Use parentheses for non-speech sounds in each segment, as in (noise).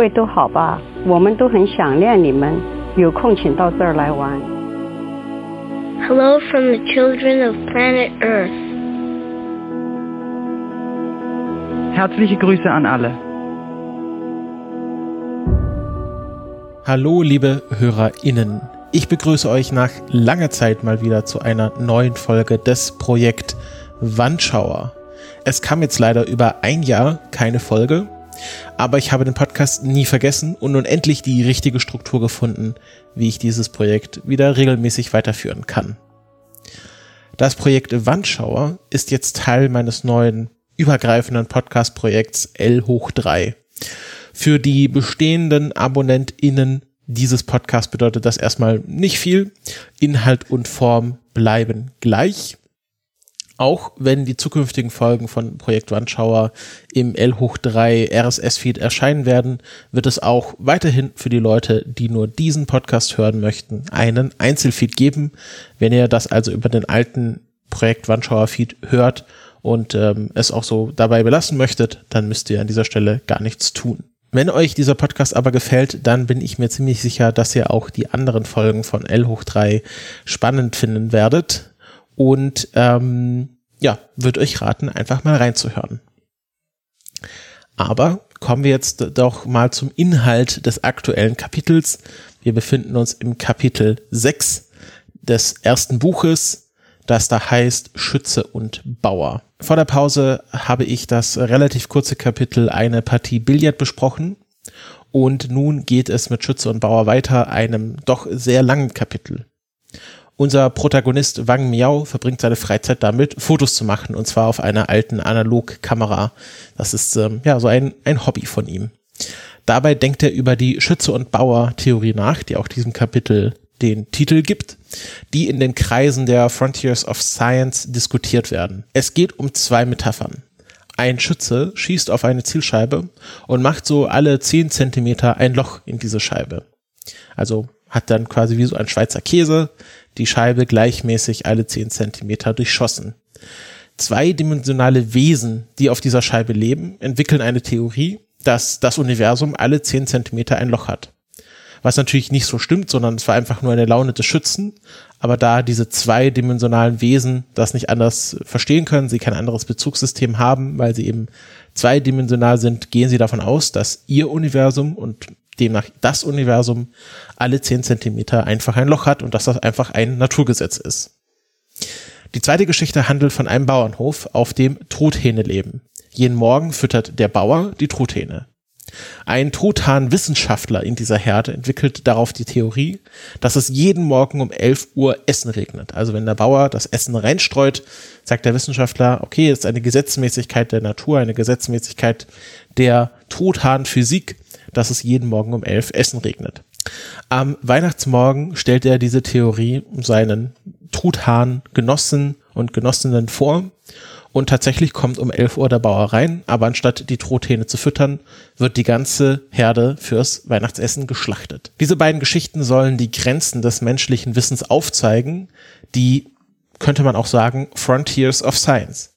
各位都好吧？我们都很想念你们，有空请到这儿来玩。 Hello from the children of planet Earth. Herzliche Grüße an alle. Hallo, liebe HörerInnen. Ich begrüße euch nach langer Zeit mal wieder zu einer neuen Folge des Projekt Wandschauer. Es kam jetzt leider über ein Jahr keine Folge, aber ich habe den Podcast nie vergessen und nun endlich die richtige Struktur gefunden, wie ich dieses Projekt wieder regelmäßig weiterführen kann. Das Projekt Wandschauer ist jetzt Teil meines neuen übergreifenden Podcast-Projekts L hoch 3. Für die bestehenden AbonnentInnen dieses Podcasts bedeutet das erstmal nicht viel. Inhalt und Form bleiben gleich. Auch wenn die zukünftigen Folgen von Projekt Wandschauer im L hoch 3 RSS-Feed erscheinen werden, wird es auch weiterhin für die Leute, die nur diesen Podcast hören möchten, einen Einzelfeed geben. Wenn ihr das also über den alten Projekt Wandschauer Feed hört und ähm, es auch so dabei belassen möchtet, dann müsst ihr an dieser Stelle gar nichts tun. Wenn euch dieser Podcast aber gefällt, dann bin ich mir ziemlich sicher, dass ihr auch die anderen Folgen von L hoch 3 spannend finden werdet. Und ähm, ja, würde euch raten, einfach mal reinzuhören. Aber kommen wir jetzt doch mal zum Inhalt des aktuellen Kapitels. Wir befinden uns im Kapitel 6 des ersten Buches, das da heißt Schütze und Bauer. Vor der Pause habe ich das relativ kurze Kapitel eine Partie Billard besprochen und nun geht es mit Schütze und Bauer weiter, einem doch sehr langen Kapitel. Unser Protagonist Wang Miao verbringt seine Freizeit damit, Fotos zu machen, und zwar auf einer alten Analogkamera. Das ist ähm, ja so ein, ein Hobby von ihm. Dabei denkt er über die Schütze- und Bauer-Theorie nach, die auch diesem Kapitel den Titel gibt, die in den Kreisen der Frontiers of Science diskutiert werden. Es geht um zwei Metaphern. Ein Schütze schießt auf eine Zielscheibe und macht so alle 10 Zentimeter ein Loch in diese Scheibe. Also hat dann quasi wie so ein Schweizer Käse die Scheibe gleichmäßig alle 10 Zentimeter durchschossen. Zweidimensionale Wesen, die auf dieser Scheibe leben, entwickeln eine Theorie, dass das Universum alle 10 Zentimeter ein Loch hat. Was natürlich nicht so stimmt, sondern es war einfach nur eine Laune des Schützen. Aber da diese zweidimensionalen Wesen das nicht anders verstehen können, sie kein anderes Bezugssystem haben, weil sie eben zweidimensional sind, gehen sie davon aus, dass ihr Universum und demnach das Universum alle 10 Zentimeter einfach ein Loch hat und dass das einfach ein Naturgesetz ist. Die zweite Geschichte handelt von einem Bauernhof, auf dem Truthähne leben. Jeden Morgen füttert der Bauer die Truthähne. Ein Truthahn-Wissenschaftler in dieser Herde entwickelt darauf die Theorie, dass es jeden Morgen um 11 Uhr Essen regnet. Also wenn der Bauer das Essen reinstreut, sagt der Wissenschaftler, okay, es ist eine Gesetzmäßigkeit der Natur, eine Gesetzmäßigkeit der Truthahn-Physik, dass es jeden Morgen um 11 Essen regnet. Am Weihnachtsmorgen stellt er diese Theorie seinen Truthahn-Genossen und Genossinnen vor und tatsächlich kommt um 11 Uhr der Bauer rein, aber anstatt die Truthähne zu füttern, wird die ganze Herde fürs Weihnachtsessen geschlachtet. Diese beiden Geschichten sollen die Grenzen des menschlichen Wissens aufzeigen, die, könnte man auch sagen, Frontiers of Science.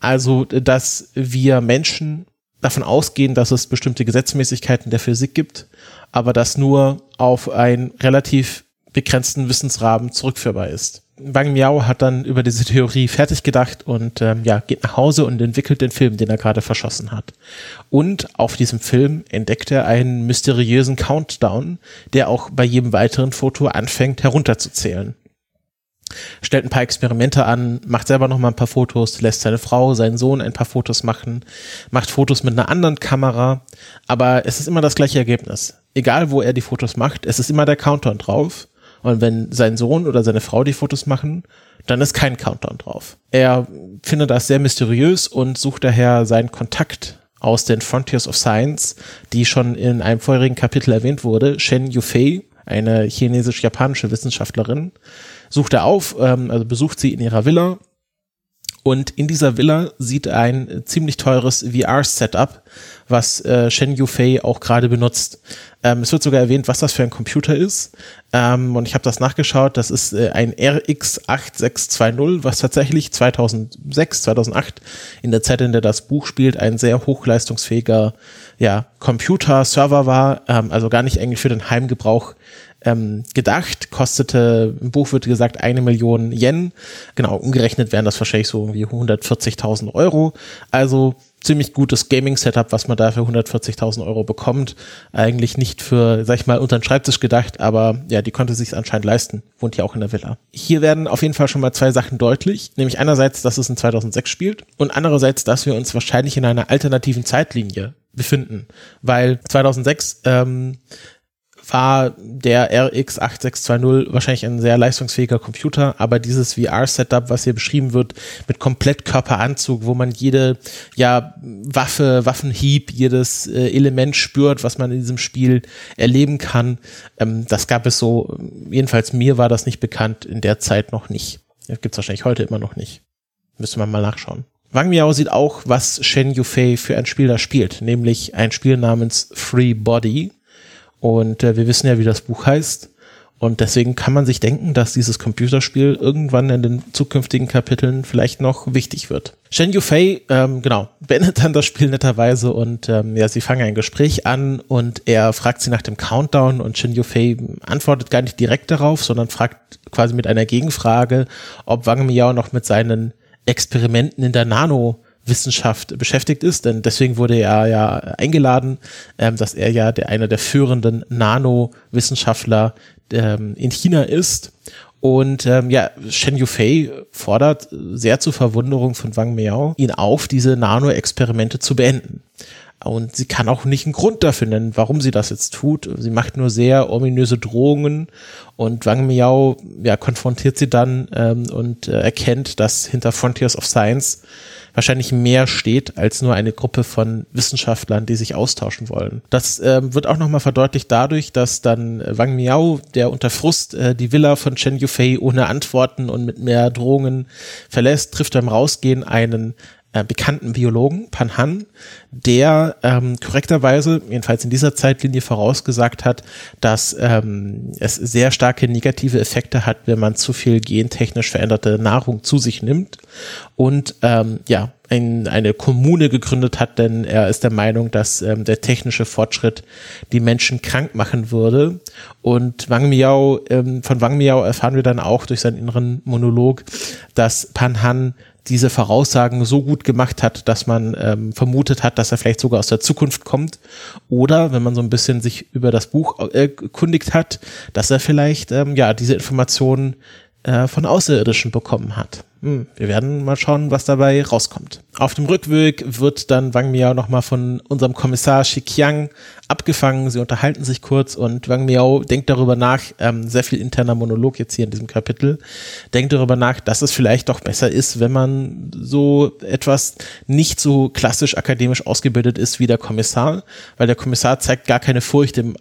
Also, dass wir Menschen davon ausgehen, dass es bestimmte Gesetzmäßigkeiten der Physik gibt, aber das nur auf einen relativ begrenzten Wissensrahmen zurückführbar ist. Wang Miao hat dann über diese Theorie fertig gedacht und ähm, ja, geht nach Hause und entwickelt den Film, den er gerade verschossen hat. Und auf diesem Film entdeckt er einen mysteriösen Countdown, der auch bei jedem weiteren Foto anfängt herunterzuzählen. Stellt ein paar Experimente an, macht selber noch mal ein paar Fotos, lässt seine Frau, seinen Sohn ein paar Fotos machen, macht Fotos mit einer anderen Kamera, aber es ist immer das gleiche Ergebnis. Egal wo er die Fotos macht, es ist immer der Countdown drauf und wenn sein Sohn oder seine Frau die Fotos machen, dann ist kein Countdown drauf. Er findet das sehr mysteriös und sucht daher seinen Kontakt aus den Frontiers of Science, die schon in einem vorherigen Kapitel erwähnt wurde, Shen Yufei, eine chinesisch-japanische Wissenschaftlerin, sucht er auf, ähm, also besucht sie in ihrer Villa und in dieser Villa sieht ein ziemlich teures VR-Setup, was äh, Shen Yufei auch gerade benutzt. Ähm, es wird sogar erwähnt, was das für ein Computer ist. Ähm, und ich habe das nachgeschaut. Das ist äh, ein RX8620, was tatsächlich 2006, 2008 in der Zeit, in der das Buch spielt, ein sehr hochleistungsfähiger ja, Computer-Server war. Ähm, also gar nicht eigentlich für den Heimgebrauch ähm, gedacht, kostete, im Buch wird gesagt, eine Million Yen. Genau, umgerechnet wären das wahrscheinlich so irgendwie 140.000 Euro. Also ziemlich gutes Gaming-Setup, was man da für 140.000 Euro bekommt. Eigentlich nicht für, sag ich mal, unter den Schreibtisch gedacht, aber ja, die konnte sich anscheinend leisten. Wohnt ja auch in der Villa. Hier werden auf jeden Fall schon mal zwei Sachen deutlich. Nämlich einerseits, dass es in 2006 spielt und andererseits, dass wir uns wahrscheinlich in einer alternativen Zeitlinie befinden. Weil 2006 ähm, war der RX 8620 wahrscheinlich ein sehr leistungsfähiger Computer, aber dieses VR-Setup, was hier beschrieben wird, mit Komplettkörperanzug, wo man jede ja, Waffe, Waffenhieb, jedes äh, Element spürt, was man in diesem Spiel erleben kann, ähm, das gab es so, jedenfalls mir war das nicht bekannt, in der Zeit noch nicht. Das gibt's wahrscheinlich heute immer noch nicht. Müsste man mal nachschauen. Wang Miao sieht auch, was Shen Yufei für ein Spiel da spielt, nämlich ein Spiel namens Free Body und äh, wir wissen ja, wie das Buch heißt. Und deswegen kann man sich denken, dass dieses Computerspiel irgendwann in den zukünftigen Kapiteln vielleicht noch wichtig wird. Shen Yufei, ähm, genau, beendet dann das Spiel netterweise und ähm, ja, sie fangen ein Gespräch an und er fragt sie nach dem Countdown und Shen Yufei antwortet gar nicht direkt darauf, sondern fragt quasi mit einer Gegenfrage, ob Wang Miao noch mit seinen Experimenten in der Nano Wissenschaft beschäftigt ist, denn deswegen wurde er ja eingeladen, ähm, dass er ja der einer der führenden Nano-Wissenschaftler ähm, in China ist. Und ähm, ja, Shen Yufei fordert sehr zur Verwunderung von Wang Miao ihn auf, diese Nano-Experimente zu beenden. Und sie kann auch nicht einen Grund dafür nennen, warum sie das jetzt tut. Sie macht nur sehr ominöse Drohungen und Wang Miao ja, konfrontiert sie dann ähm, und äh, erkennt, dass hinter Frontiers of Science wahrscheinlich mehr steht als nur eine Gruppe von Wissenschaftlern, die sich austauschen wollen. Das äh, wird auch nochmal verdeutlicht dadurch, dass dann Wang Miao, der unter Frust äh, die Villa von Chen Yufei ohne Antworten und mit mehr Drohungen verlässt, trifft beim Rausgehen einen äh, bekannten Biologen, Pan Han, der ähm, korrekterweise, jedenfalls in dieser Zeitlinie vorausgesagt hat, dass ähm, es sehr starke negative Effekte hat, wenn man zu viel gentechnisch veränderte Nahrung zu sich nimmt und ähm, ja, ein, eine Kommune gegründet hat, denn er ist der Meinung, dass ähm, der technische Fortschritt die Menschen krank machen würde. Und Wang Miao, ähm, von Wang Miao erfahren wir dann auch durch seinen inneren Monolog, dass Pan Han diese Voraussagen so gut gemacht hat, dass man ähm, vermutet hat, dass er vielleicht sogar aus der Zukunft kommt. Oder wenn man so ein bisschen sich über das Buch äh, erkundigt hat, dass er vielleicht ähm, ja diese Informationen äh, von Außerirdischen bekommen hat. Hm, wir werden mal schauen, was dabei rauskommt. Auf dem Rückweg wird dann Wang Miao nochmal von unserem Kommissar Xiqiang abgefangen. Sie unterhalten sich kurz und Wang Miao denkt darüber nach, ähm, sehr viel interner Monolog jetzt hier in diesem Kapitel, denkt darüber nach, dass es vielleicht doch besser ist, wenn man so etwas nicht so klassisch akademisch ausgebildet ist wie der Kommissar, weil der Kommissar zeigt gar keine Furcht im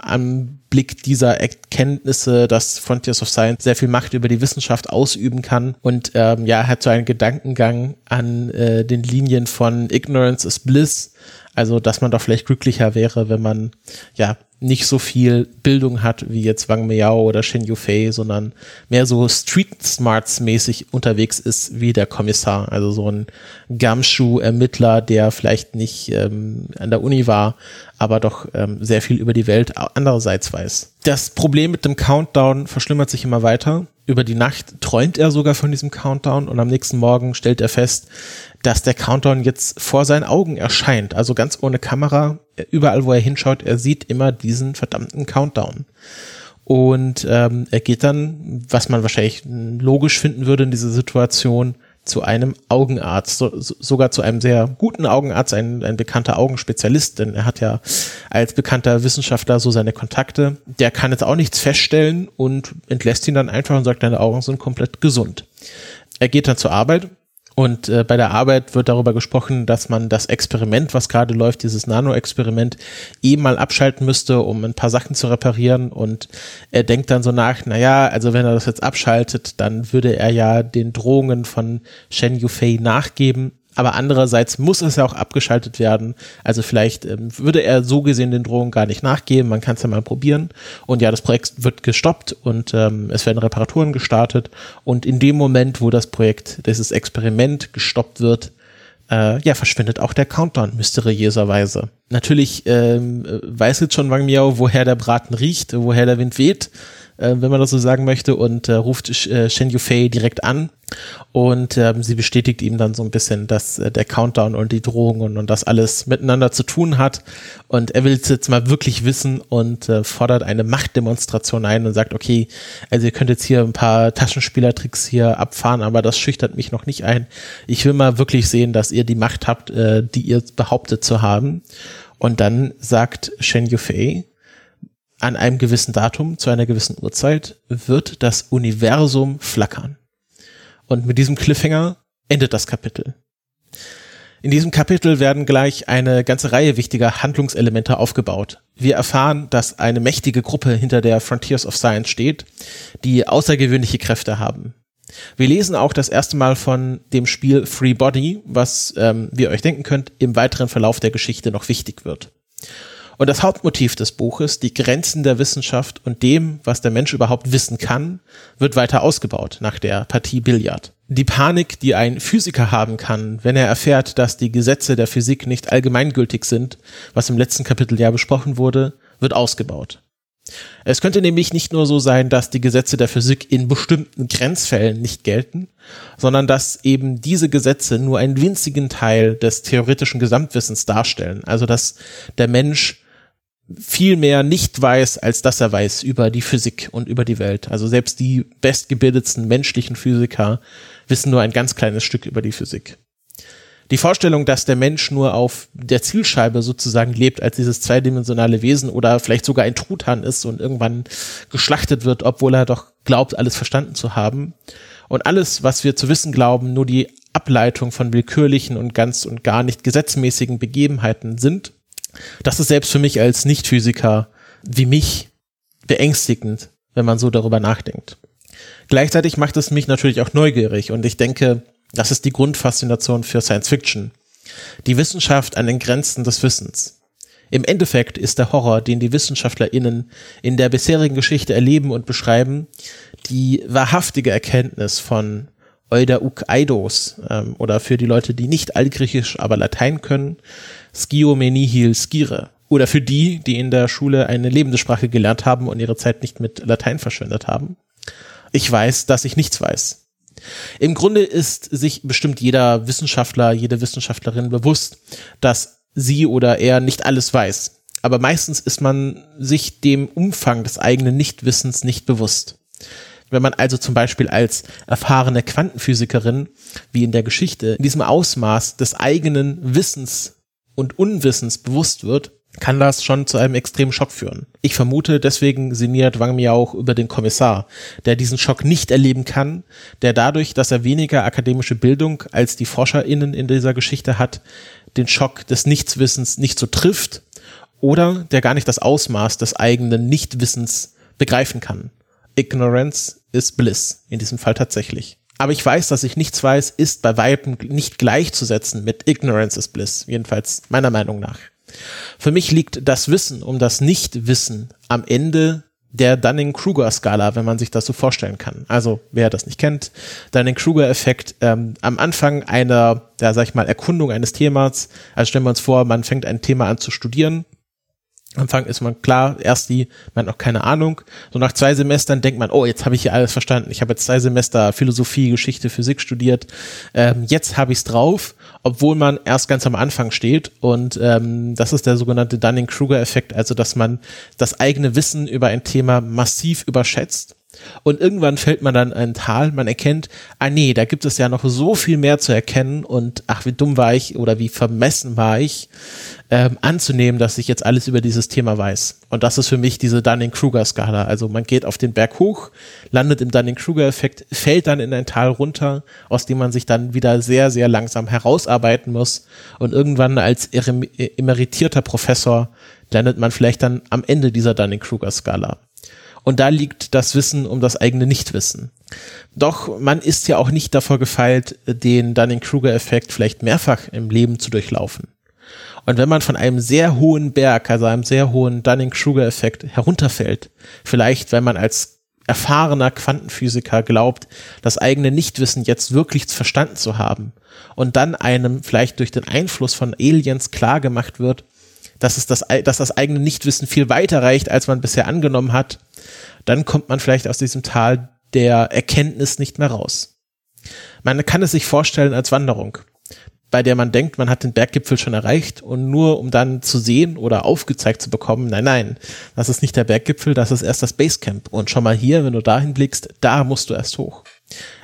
Anblick dieser Erkenntnisse, dass Frontiers of Science sehr viel Macht über die Wissenschaft ausüben kann. Und ähm, ja, hat so einen Gedankengang an äh, den Linien von Ignorance is Bliss, also dass man doch vielleicht glücklicher wäre, wenn man ja nicht so viel Bildung hat wie jetzt Wang Miao oder Shen Yufei, sondern mehr so Street Smarts mäßig unterwegs ist wie der Kommissar. Also so ein Gamschuh-Ermittler, der vielleicht nicht ähm, an der Uni war, aber doch ähm, sehr viel über die Welt andererseits weiß. Das Problem mit dem Countdown verschlimmert sich immer weiter. Über die Nacht träumt er sogar von diesem Countdown und am nächsten Morgen stellt er fest, dass der Countdown jetzt vor seinen Augen erscheint. Also ganz ohne Kamera. Überall, wo er hinschaut, er sieht immer diesen verdammten Countdown. Und ähm, er geht dann, was man wahrscheinlich logisch finden würde in dieser Situation, zu einem Augenarzt, so, sogar zu einem sehr guten Augenarzt, ein, ein bekannter Augenspezialist, denn er hat ja als bekannter Wissenschaftler so seine Kontakte. Der kann jetzt auch nichts feststellen und entlässt ihn dann einfach und sagt, deine Augen sind komplett gesund. Er geht dann zur Arbeit und äh, bei der Arbeit wird darüber gesprochen, dass man das Experiment, was gerade läuft, dieses Nano-Experiment, eh mal abschalten müsste, um ein paar Sachen zu reparieren. Und er denkt dann so nach, naja, also wenn er das jetzt abschaltet, dann würde er ja den Drohungen von Shen Yufei nachgeben. Aber andererseits muss es ja auch abgeschaltet werden. Also vielleicht ähm, würde er so gesehen den Drohungen gar nicht nachgeben. Man kann es ja mal probieren. Und ja, das Projekt wird gestoppt und ähm, es werden Reparaturen gestartet. Und in dem Moment, wo das Projekt, dieses Experiment gestoppt wird, äh, ja, verschwindet auch der Countdown mysteriöserweise. Natürlich ähm, weiß jetzt schon Wang Miao, woher der Braten riecht, woher der Wind weht äh, wenn man das so sagen möchte, und äh, ruft äh, Shen Yufei direkt an und ähm, sie bestätigt ihm dann so ein bisschen, dass äh, der Countdown und die Drohungen und, und das alles miteinander zu tun hat und er will es jetzt mal wirklich wissen und äh, fordert eine Machtdemonstration ein und sagt, okay, also ihr könnt jetzt hier ein paar Taschenspielertricks hier abfahren, aber das schüchtert mich noch nicht ein. Ich will mal wirklich sehen, dass ihr die Macht habt, äh, die ihr behauptet zu haben. Und dann sagt Shen Yufei, an einem gewissen Datum, zu einer gewissen Uhrzeit, wird das Universum flackern. Und mit diesem Cliffhanger endet das Kapitel. In diesem Kapitel werden gleich eine ganze Reihe wichtiger Handlungselemente aufgebaut. Wir erfahren, dass eine mächtige Gruppe hinter der Frontiers of Science steht, die außergewöhnliche Kräfte haben. Wir lesen auch das erste Mal von dem Spiel Free Body, was, ähm, wie ihr euch denken könnt, im weiteren Verlauf der Geschichte noch wichtig wird. Und das Hauptmotiv des Buches, die Grenzen der Wissenschaft und dem, was der Mensch überhaupt wissen kann, wird weiter ausgebaut nach der Partie Billard. Die Panik, die ein Physiker haben kann, wenn er erfährt, dass die Gesetze der Physik nicht allgemeingültig sind, was im letzten Kapitel ja besprochen wurde, wird ausgebaut. Es könnte nämlich nicht nur so sein, dass die Gesetze der Physik in bestimmten Grenzfällen nicht gelten, sondern dass eben diese Gesetze nur einen winzigen Teil des theoretischen Gesamtwissens darstellen. Also dass der Mensch viel mehr nicht weiß, als dass er weiß über die Physik und über die Welt. Also selbst die bestgebildetsten menschlichen Physiker wissen nur ein ganz kleines Stück über die Physik. Die Vorstellung, dass der Mensch nur auf der Zielscheibe sozusagen lebt als dieses zweidimensionale Wesen oder vielleicht sogar ein Truthahn ist und irgendwann geschlachtet wird, obwohl er doch glaubt, alles verstanden zu haben. Und alles, was wir zu wissen glauben, nur die Ableitung von willkürlichen und ganz und gar nicht gesetzmäßigen Begebenheiten sind, das ist selbst für mich als Nicht-Physiker wie mich beängstigend, wenn man so darüber nachdenkt. Gleichzeitig macht es mich natürlich auch neugierig und ich denke, das ist die Grundfaszination für Science Fiction. Die Wissenschaft an den Grenzen des Wissens. Im Endeffekt ist der Horror, den die WissenschaftlerInnen in der bisherigen Geschichte erleben und beschreiben, die wahrhaftige Erkenntnis von Euda uk Eidos ähm, oder für die Leute, die nicht Altgriechisch, aber Latein können, Skio me nihil skire. Oder für die, die in der Schule eine lebende Sprache gelernt haben und ihre Zeit nicht mit Latein verschwendet haben. Ich weiß, dass ich nichts weiß. Im Grunde ist sich bestimmt jeder Wissenschaftler, jede Wissenschaftlerin bewusst, dass sie oder er nicht alles weiß. Aber meistens ist man sich dem Umfang des eigenen Nichtwissens nicht bewusst. Wenn man also zum Beispiel als erfahrene Quantenphysikerin, wie in der Geschichte, in diesem Ausmaß des eigenen Wissens und Unwissens bewusst wird, kann das schon zu einem extremen Schock führen. Ich vermute, deswegen sinniert Wang Miao über den Kommissar, der diesen Schock nicht erleben kann, der dadurch, dass er weniger akademische Bildung als die ForscherInnen in dieser Geschichte hat, den Schock des Nichtswissens nicht so trifft oder der gar nicht das Ausmaß des eigenen Nichtwissens begreifen kann. Ignorance is bliss, in diesem Fall tatsächlich aber ich weiß, dass ich nichts weiß, ist bei Weitem nicht gleichzusetzen mit Ignorance is Bliss, jedenfalls meiner Meinung nach. Für mich liegt das Wissen um das Nichtwissen am Ende der Dunning-Kruger-Skala, wenn man sich das so vorstellen kann. Also, wer das nicht kennt, Dunning-Kruger-Effekt ähm, am Anfang einer, ja, sag ich mal, Erkundung eines Themas. Also stellen wir uns vor, man fängt ein Thema an zu studieren Anfang ist man klar, erst die, man hat noch keine Ahnung. So nach zwei Semestern denkt man, oh, jetzt habe ich hier alles verstanden. Ich habe jetzt zwei Semester Philosophie, Geschichte, Physik studiert. Ähm, jetzt habe ich es drauf, obwohl man erst ganz am Anfang steht. Und ähm, das ist der sogenannte Dunning-Kruger-Effekt, also dass man das eigene Wissen über ein Thema massiv überschätzt und irgendwann fällt man dann in ein Tal, man erkennt, ah nee, da gibt es ja noch so viel mehr zu erkennen und ach, wie dumm war ich oder wie vermessen war ich, ähm, anzunehmen, dass ich jetzt alles über dieses Thema weiß. Und das ist für mich diese Dunning-Kruger-Skala. Also man geht auf den Berg hoch, landet im Dunning-Kruger-Effekt, fällt dann in ein Tal runter, aus dem man sich dann wieder sehr, sehr langsam herausarbeiten muss. Und irgendwann als emeritierter Professor landet man vielleicht dann am Ende dieser Dunning-Kruger-Skala. Und da liegt das Wissen um das eigene Nichtwissen. Doch man ist ja auch nicht davor gefeilt, den Dunning-Kruger-Effekt vielleicht mehrfach im Leben zu durchlaufen. Und wenn man von einem sehr hohen Berg, also einem sehr hohen Dunning-Kruger-Effekt herunterfällt, vielleicht wenn man als erfahrener Quantenphysiker glaubt, das eigene Nichtwissen jetzt wirklich verstanden zu haben und dann einem vielleicht durch den Einfluss von Aliens klargemacht wird, dass es das, dass das eigene Nichtwissen viel weiter reicht, als man bisher angenommen hat, dann kommt man vielleicht aus diesem Tal der Erkenntnis nicht mehr raus. Man kann es sich vorstellen als Wanderung bei der man denkt, man hat den Berggipfel schon erreicht und nur um dann zu sehen oder aufgezeigt zu bekommen, nein, nein, das ist nicht der Berggipfel, das ist erst das Basecamp. Und schon mal hier, wenn du dahin blickst, da musst du erst hoch.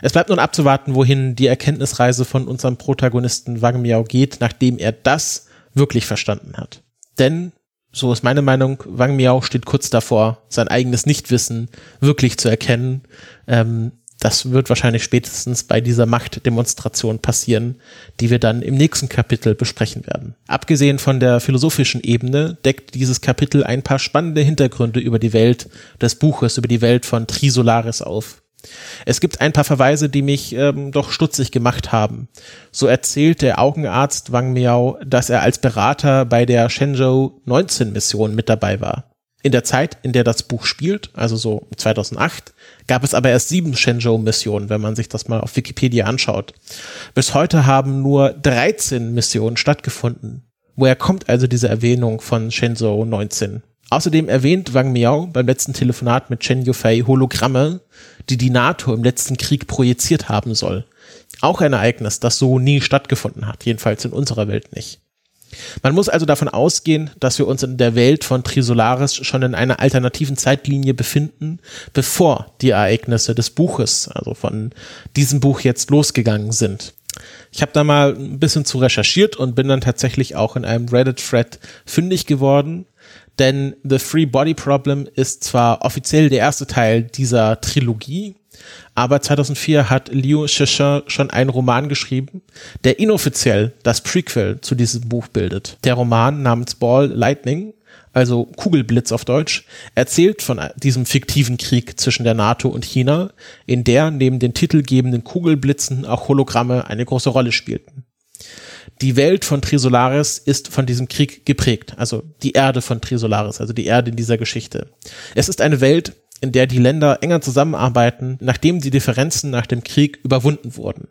Es bleibt nun abzuwarten, wohin die Erkenntnisreise von unserem Protagonisten Wang Miao geht, nachdem er das wirklich verstanden hat. Denn, so ist meine Meinung, Wang Miao steht kurz davor, sein eigenes Nichtwissen wirklich zu erkennen. Ähm, das wird wahrscheinlich spätestens bei dieser Machtdemonstration passieren, die wir dann im nächsten Kapitel besprechen werden. Abgesehen von der philosophischen Ebene deckt dieses Kapitel ein paar spannende Hintergründe über die Welt des Buches, über die Welt von Trisolaris auf. Es gibt ein paar Verweise, die mich ähm, doch stutzig gemacht haben. So erzählt der Augenarzt Wang Miao, dass er als Berater bei der Shenzhou 19 Mission mit dabei war. In der Zeit, in der das Buch spielt, also so 2008, gab es aber erst sieben Shenzhou-Missionen, wenn man sich das mal auf Wikipedia anschaut. Bis heute haben nur 13 Missionen stattgefunden. Woher kommt also diese Erwähnung von Shenzhou 19? Außerdem erwähnt Wang Miao beim letzten Telefonat mit Chen Yufei Hologramme, die die NATO im letzten Krieg projiziert haben soll. Auch ein Ereignis, das so nie stattgefunden hat, jedenfalls in unserer Welt nicht. Man muss also davon ausgehen, dass wir uns in der Welt von Trisolaris schon in einer alternativen Zeitlinie befinden, bevor die Ereignisse des Buches, also von diesem Buch jetzt losgegangen sind. Ich habe da mal ein bisschen zu recherchiert und bin dann tatsächlich auch in einem Reddit-Thread fündig geworden, denn The Free Body Problem ist zwar offiziell der erste Teil dieser Trilogie, aber 2004 hat Liu Shishir schon einen Roman geschrieben, der inoffiziell das Prequel zu diesem Buch bildet. Der Roman namens Ball Lightning, also Kugelblitz auf Deutsch, erzählt von diesem fiktiven Krieg zwischen der NATO und China, in der neben den titelgebenden Kugelblitzen auch Hologramme eine große Rolle spielten. Die Welt von Trisolaris ist von diesem Krieg geprägt, also die Erde von Trisolaris, also die Erde in dieser Geschichte. Es ist eine Welt, in der die Länder enger zusammenarbeiten, nachdem die Differenzen nach dem Krieg überwunden wurden.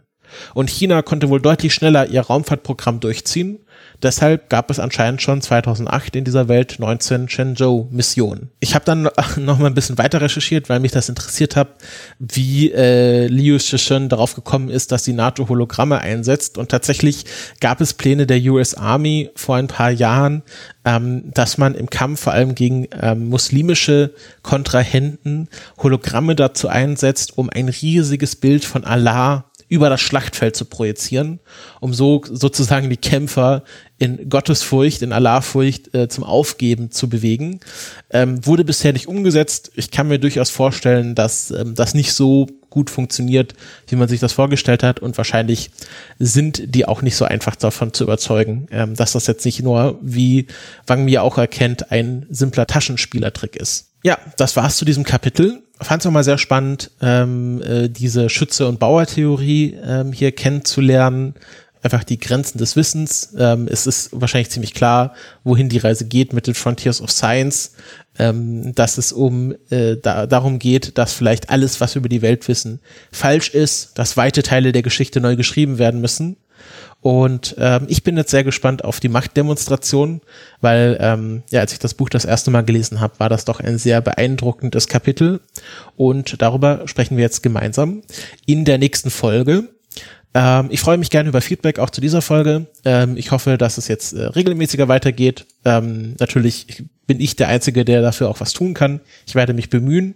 Und China konnte wohl deutlich schneller ihr Raumfahrtprogramm durchziehen Deshalb gab es anscheinend schon 2008 in dieser Welt 19 Shenzhou-Missionen. Ich habe dann (laughs) noch mal ein bisschen weiter recherchiert, weil mich das interessiert hat, wie äh, Liu Shishun darauf gekommen ist, dass die NATO Hologramme einsetzt. Und tatsächlich gab es Pläne der US Army vor ein paar Jahren, ähm, dass man im Kampf vor allem gegen ähm, muslimische Kontrahenten Hologramme dazu einsetzt, um ein riesiges Bild von Allah über das Schlachtfeld zu projizieren, um so sozusagen die Kämpfer in Gottesfurcht, in Allahfurcht äh, zum Aufgeben zu bewegen. Ähm, wurde bisher nicht umgesetzt. Ich kann mir durchaus vorstellen, dass ähm, das nicht so gut funktioniert, wie man sich das vorgestellt hat. Und wahrscheinlich sind die auch nicht so einfach davon zu überzeugen, ähm, dass das jetzt nicht nur, wie Wang mir auch erkennt, ein simpler Taschenspielertrick ist. Ja, das war's zu diesem Kapitel fand es auch mal sehr spannend, ähm, äh, diese Schütze- und Bauertheorie ähm, hier kennenzulernen. Einfach die Grenzen des Wissens. Ähm, es ist wahrscheinlich ziemlich klar, wohin die Reise geht mit den Frontiers of Science, ähm, dass es um äh, da, darum geht, dass vielleicht alles, was wir über die Welt wissen, falsch ist, dass weite Teile der Geschichte neu geschrieben werden müssen und ähm, ich bin jetzt sehr gespannt auf die Machtdemonstration, weil ähm, ja, als ich das Buch das erste Mal gelesen habe, war das doch ein sehr beeindruckendes Kapitel. Und darüber sprechen wir jetzt gemeinsam in der nächsten Folge. Ähm, ich freue mich gerne über Feedback auch zu dieser Folge. Ähm, ich hoffe, dass es jetzt äh, regelmäßiger weitergeht. Ähm, natürlich bin ich der Einzige, der dafür auch was tun kann. Ich werde mich bemühen.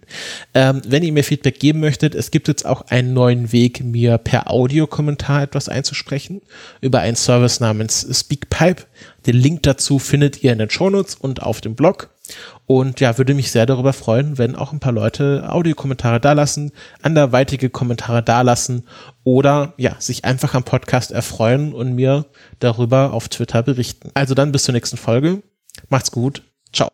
Ähm, wenn ihr mir Feedback geben möchtet, es gibt jetzt auch einen neuen Weg, mir per Audiokommentar etwas einzusprechen über einen Service namens Speakpipe. Den Link dazu findet ihr in den Shownotes und auf dem Blog. Und ja, würde mich sehr darüber freuen, wenn auch ein paar Leute Audiokommentare dalassen, anderweitige Kommentare dalassen oder ja, sich einfach am Podcast erfreuen und mir darüber auf Twitter berichten. Also dann bis zur nächsten Folge. Macht's gut. Ciao.